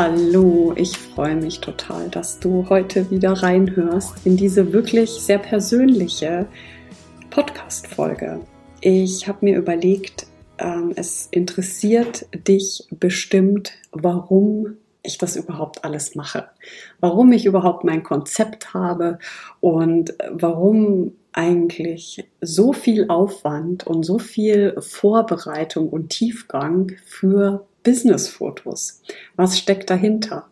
Hallo, ich freue mich total, dass du heute wieder reinhörst in diese wirklich sehr persönliche Podcast-Folge. Ich habe mir überlegt, ähm, es interessiert dich bestimmt, warum ich das überhaupt alles mache, warum ich überhaupt mein Konzept habe und warum eigentlich so viel Aufwand und so viel Vorbereitung und Tiefgang für Business-Fotos. Was steckt dahinter?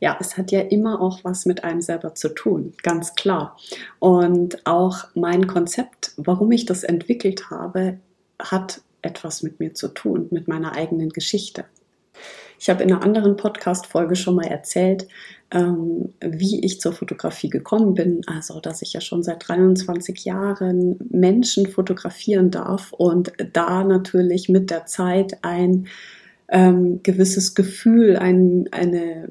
Ja, es hat ja immer auch was mit einem selber zu tun, ganz klar. Und auch mein Konzept, warum ich das entwickelt habe, hat etwas mit mir zu tun, mit meiner eigenen Geschichte. Ich habe in einer anderen Podcast-Folge schon mal erzählt, ähm, wie ich zur Fotografie gekommen bin. Also, dass ich ja schon seit 23 Jahren Menschen fotografieren darf und da natürlich mit der Zeit ein ähm, gewisses Gefühl, ein, eine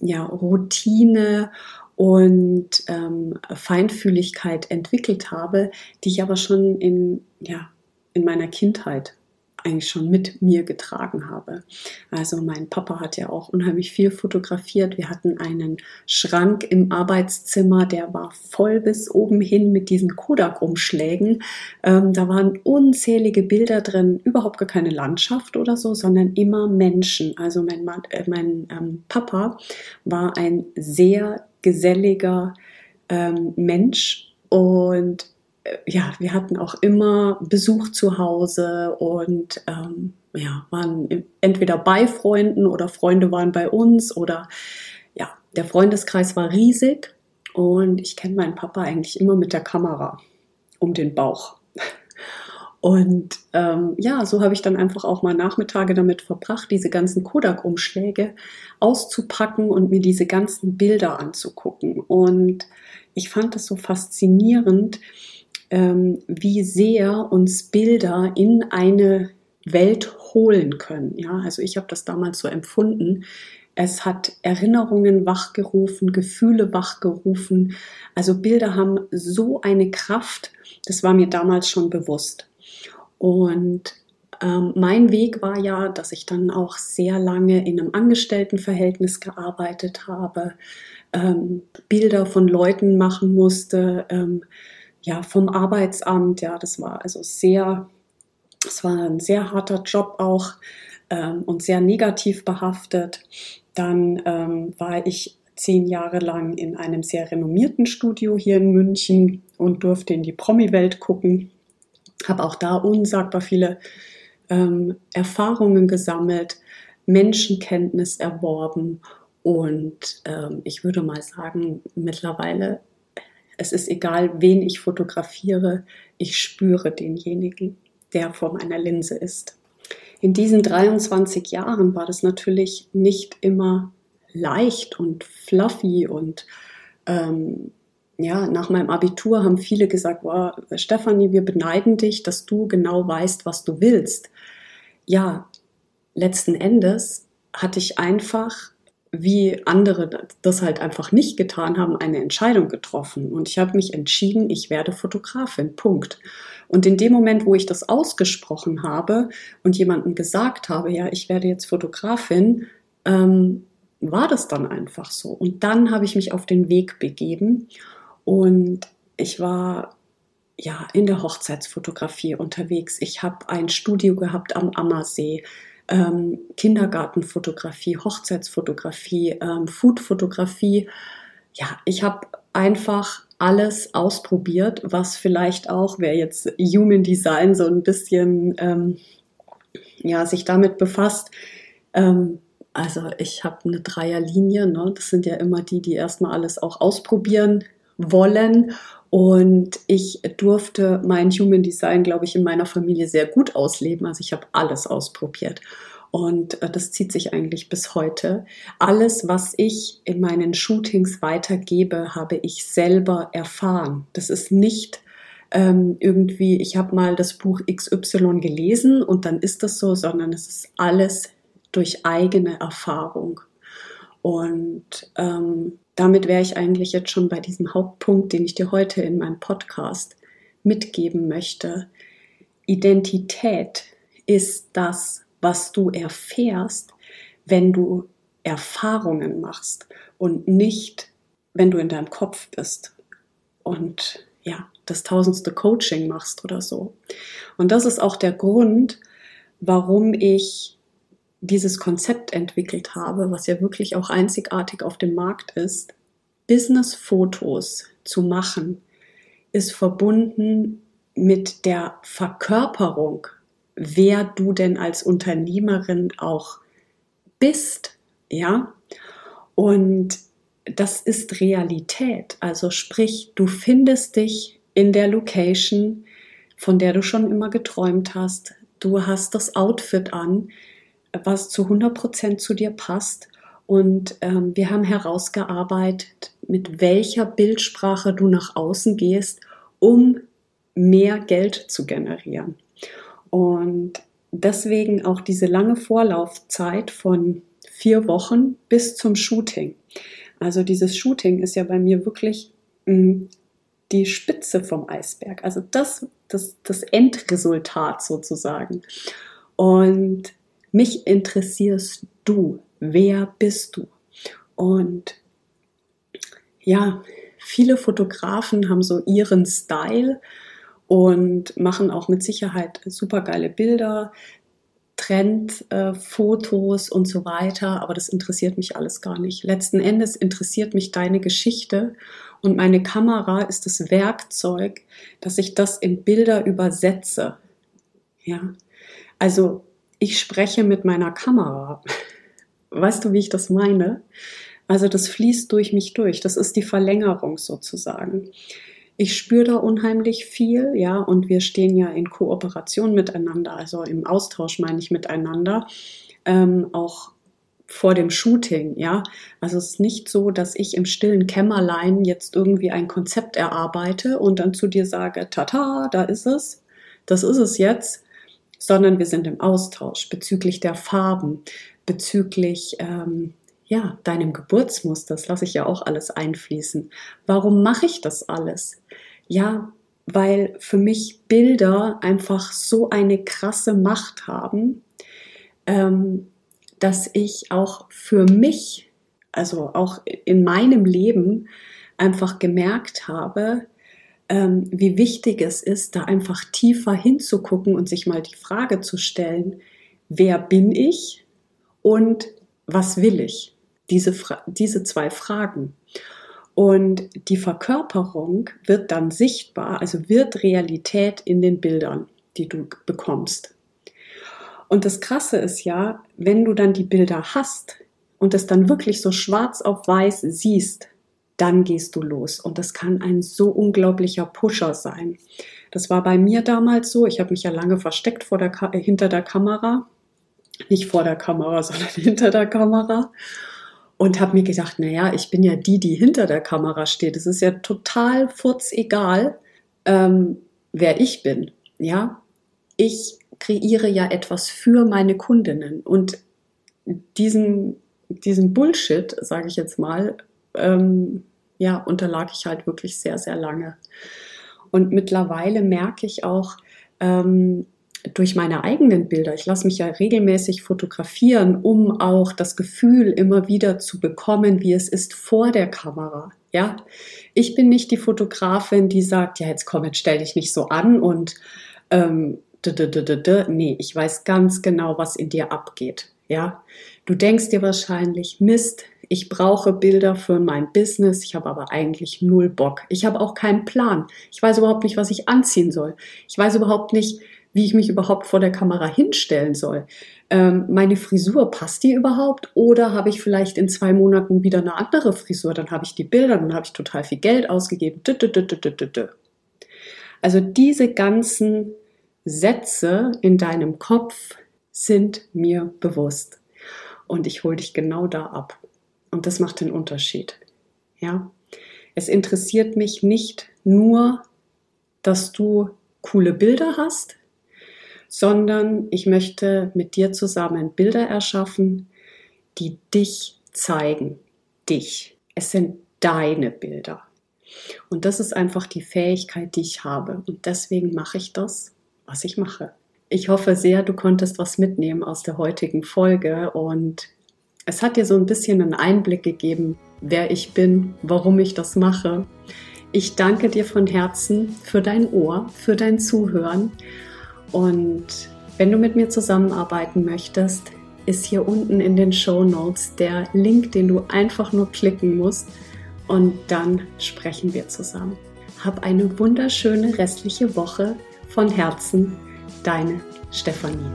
ja, Routine und ähm, Feinfühligkeit entwickelt habe, die ich aber schon in, ja, in meiner Kindheit eigentlich schon mit mir getragen habe. Also mein Papa hat ja auch unheimlich viel fotografiert. Wir hatten einen Schrank im Arbeitszimmer, der war voll bis oben hin mit diesen Kodak-Umschlägen. Ähm, da waren unzählige Bilder drin, überhaupt gar keine Landschaft oder so, sondern immer Menschen. Also mein, äh, mein ähm, Papa war ein sehr geselliger ähm, Mensch und ja, wir hatten auch immer Besuch zu Hause und ähm, ja, waren entweder bei Freunden oder Freunde waren bei uns oder ja, der Freundeskreis war riesig und ich kenne meinen Papa eigentlich immer mit der Kamera um den Bauch. Und ähm, ja, so habe ich dann einfach auch mal Nachmittage damit verbracht, diese ganzen Kodak-Umschläge auszupacken und mir diese ganzen Bilder anzugucken. Und ich fand das so faszinierend, ähm, wie sehr uns Bilder in eine Welt holen können. Ja, also ich habe das damals so empfunden. Es hat Erinnerungen wachgerufen, Gefühle wachgerufen. Also Bilder haben so eine Kraft, das war mir damals schon bewusst. Und ähm, mein Weg war ja, dass ich dann auch sehr lange in einem Angestelltenverhältnis gearbeitet habe, ähm, Bilder von Leuten machen musste, ähm, ja, vom Arbeitsamt. Ja, das war also sehr, es war ein sehr harter Job auch ähm, und sehr negativ behaftet. Dann ähm, war ich zehn Jahre lang in einem sehr renommierten Studio hier in München und durfte in die Promi-Welt gucken. Habe auch da unsagbar viele ähm, Erfahrungen gesammelt, Menschenkenntnis erworben und ähm, ich würde mal sagen, mittlerweile es ist egal, wen ich fotografiere, ich spüre denjenigen, der vor meiner Linse ist. In diesen 23 Jahren war das natürlich nicht immer leicht und fluffy und ähm, ja, nach meinem Abitur haben viele gesagt, wow, Stefanie, wir beneiden dich, dass du genau weißt, was du willst. Ja, letzten Endes hatte ich einfach wie andere das halt einfach nicht getan haben, eine Entscheidung getroffen. Und ich habe mich entschieden, ich werde Fotografin. Punkt. Und in dem Moment, wo ich das ausgesprochen habe und jemandem gesagt habe, ja, ich werde jetzt Fotografin, ähm, war das dann einfach so. Und dann habe ich mich auf den Weg begeben und ich war ja in der Hochzeitsfotografie unterwegs. Ich habe ein Studio gehabt am Ammersee ähm, Kindergartenfotografie, Hochzeitsfotografie, ähm, Foodfotografie. Ja, ich habe einfach alles ausprobiert, was vielleicht auch, wer jetzt Human Design so ein bisschen ähm, ja, sich damit befasst, ähm, also ich habe eine Dreierlinie, ne? das sind ja immer die, die erstmal alles auch ausprobieren wollen und ich durfte mein Human Design, glaube ich, in meiner Familie sehr gut ausleben. Also ich habe alles ausprobiert. Und äh, das zieht sich eigentlich bis heute. Alles, was ich in meinen Shootings weitergebe, habe ich selber erfahren. Das ist nicht ähm, irgendwie, ich habe mal das Buch XY gelesen und dann ist das so, sondern es ist alles durch eigene Erfahrung. Und ähm, damit wäre ich eigentlich jetzt schon bei diesem Hauptpunkt, den ich dir heute in meinem Podcast mitgeben möchte. Identität ist das, was du erfährst, wenn du Erfahrungen machst und nicht, wenn du in deinem Kopf bist und ja, das tausendste Coaching machst oder so. Und das ist auch der Grund, warum ich dieses Konzept entwickelt habe, was ja wirklich auch einzigartig auf dem Markt ist. Business-Fotos zu machen, ist verbunden mit der Verkörperung, wer du denn als Unternehmerin auch bist, ja. Und das ist Realität. Also sprich, du findest dich in der Location, von der du schon immer geträumt hast. Du hast das Outfit an, was zu 100 Prozent zu dir passt. Und ähm, wir haben herausgearbeitet, mit welcher Bildsprache du nach außen gehst, um mehr Geld zu generieren. Und deswegen auch diese lange Vorlaufzeit von vier Wochen bis zum Shooting. Also dieses Shooting ist ja bei mir wirklich mh, mm, die Spitze vom Eisberg. Also das, das, das Endresultat sozusagen. Und mich interessierst du. Wer bist du? Und ja, viele Fotografen haben so ihren Style und machen auch mit Sicherheit super geile Bilder, Trendfotos äh, und so weiter, aber das interessiert mich alles gar nicht. Letzten Endes interessiert mich deine Geschichte und meine Kamera ist das Werkzeug, dass ich das in Bilder übersetze. Ja, also ich spreche mit meiner Kamera. Weißt du, wie ich das meine? Also das fließt durch mich durch. Das ist die Verlängerung sozusagen. Ich spüre da unheimlich viel, ja, und wir stehen ja in Kooperation miteinander, also im Austausch meine ich miteinander, ähm, auch vor dem Shooting, ja. Also es ist nicht so, dass ich im stillen Kämmerlein jetzt irgendwie ein Konzept erarbeite und dann zu dir sage, tata, da ist es, das ist es jetzt, sondern wir sind im Austausch bezüglich der Farben, bezüglich ähm, ja, deinem Geburtsmuster, das lasse ich ja auch alles einfließen. Warum mache ich das alles? Ja, weil für mich Bilder einfach so eine krasse Macht haben, ähm, dass ich auch für mich, also auch in meinem Leben, einfach gemerkt habe, ähm, wie wichtig es ist, da einfach tiefer hinzugucken und sich mal die Frage zu stellen, wer bin ich und was will ich? diese, diese zwei Fragen. Und die Verkörperung wird dann sichtbar, also wird Realität in den Bildern, die du bekommst. Und das Krasse ist ja, wenn du dann die Bilder hast und es dann wirklich so schwarz auf weiß siehst, dann gehst du los. Und das kann ein so unglaublicher Pusher sein. Das war bei mir damals so. Ich habe mich ja lange versteckt der hinter der Kamera. Nicht vor der Kamera, sondern hinter der Kamera und habe mir gedacht, naja, ich bin ja die, die hinter der Kamera steht. Es ist ja total furzegal, ähm, wer ich bin. Ja, ich kreiere ja etwas für meine Kundinnen und diesen, diesen Bullshit, sage ich jetzt mal, ähm, ja, unterlag ich halt wirklich sehr, sehr lange. Und mittlerweile merke ich auch, ähm, durch meine eigenen Bilder, ich lasse mich ja regelmäßig fotografieren, um auch das Gefühl immer wieder zu bekommen, wie es ist vor der Kamera. Ja, ich bin nicht die Fotografin, die sagt, ja, jetzt komm, jetzt stell dich nicht so an und ähm, nee, ich weiß ganz genau, was in dir abgeht. Ja, du denkst dir wahrscheinlich, Mist, ich brauche Bilder für mein Business, ich habe aber eigentlich null Bock. Ich habe auch keinen Plan. Ich weiß überhaupt nicht, was ich anziehen soll. Ich weiß überhaupt nicht, wie ich mich überhaupt vor der Kamera hinstellen soll. Ähm, meine Frisur, passt die überhaupt? Oder habe ich vielleicht in zwei Monaten wieder eine andere Frisur? Dann habe ich die Bilder, dann habe ich total viel Geld ausgegeben. Also diese ganzen Sätze in deinem Kopf sind mir bewusst. Und ich hole dich genau da ab. Und das macht den Unterschied. Ja. Es interessiert mich nicht nur, dass du coole Bilder hast, sondern ich möchte mit dir zusammen Bilder erschaffen, die dich zeigen. Dich. Es sind deine Bilder. Und das ist einfach die Fähigkeit, die ich habe. Und deswegen mache ich das, was ich mache. Ich hoffe sehr, du konntest was mitnehmen aus der heutigen Folge und es hat dir so ein bisschen einen Einblick gegeben, wer ich bin, warum ich das mache. Ich danke dir von Herzen für dein Ohr, für dein Zuhören und wenn du mit mir zusammenarbeiten möchtest, ist hier unten in den Show Notes der Link, den du einfach nur klicken musst und dann sprechen wir zusammen. Hab eine wunderschöne restliche Woche von Herzen, deine Stefanie.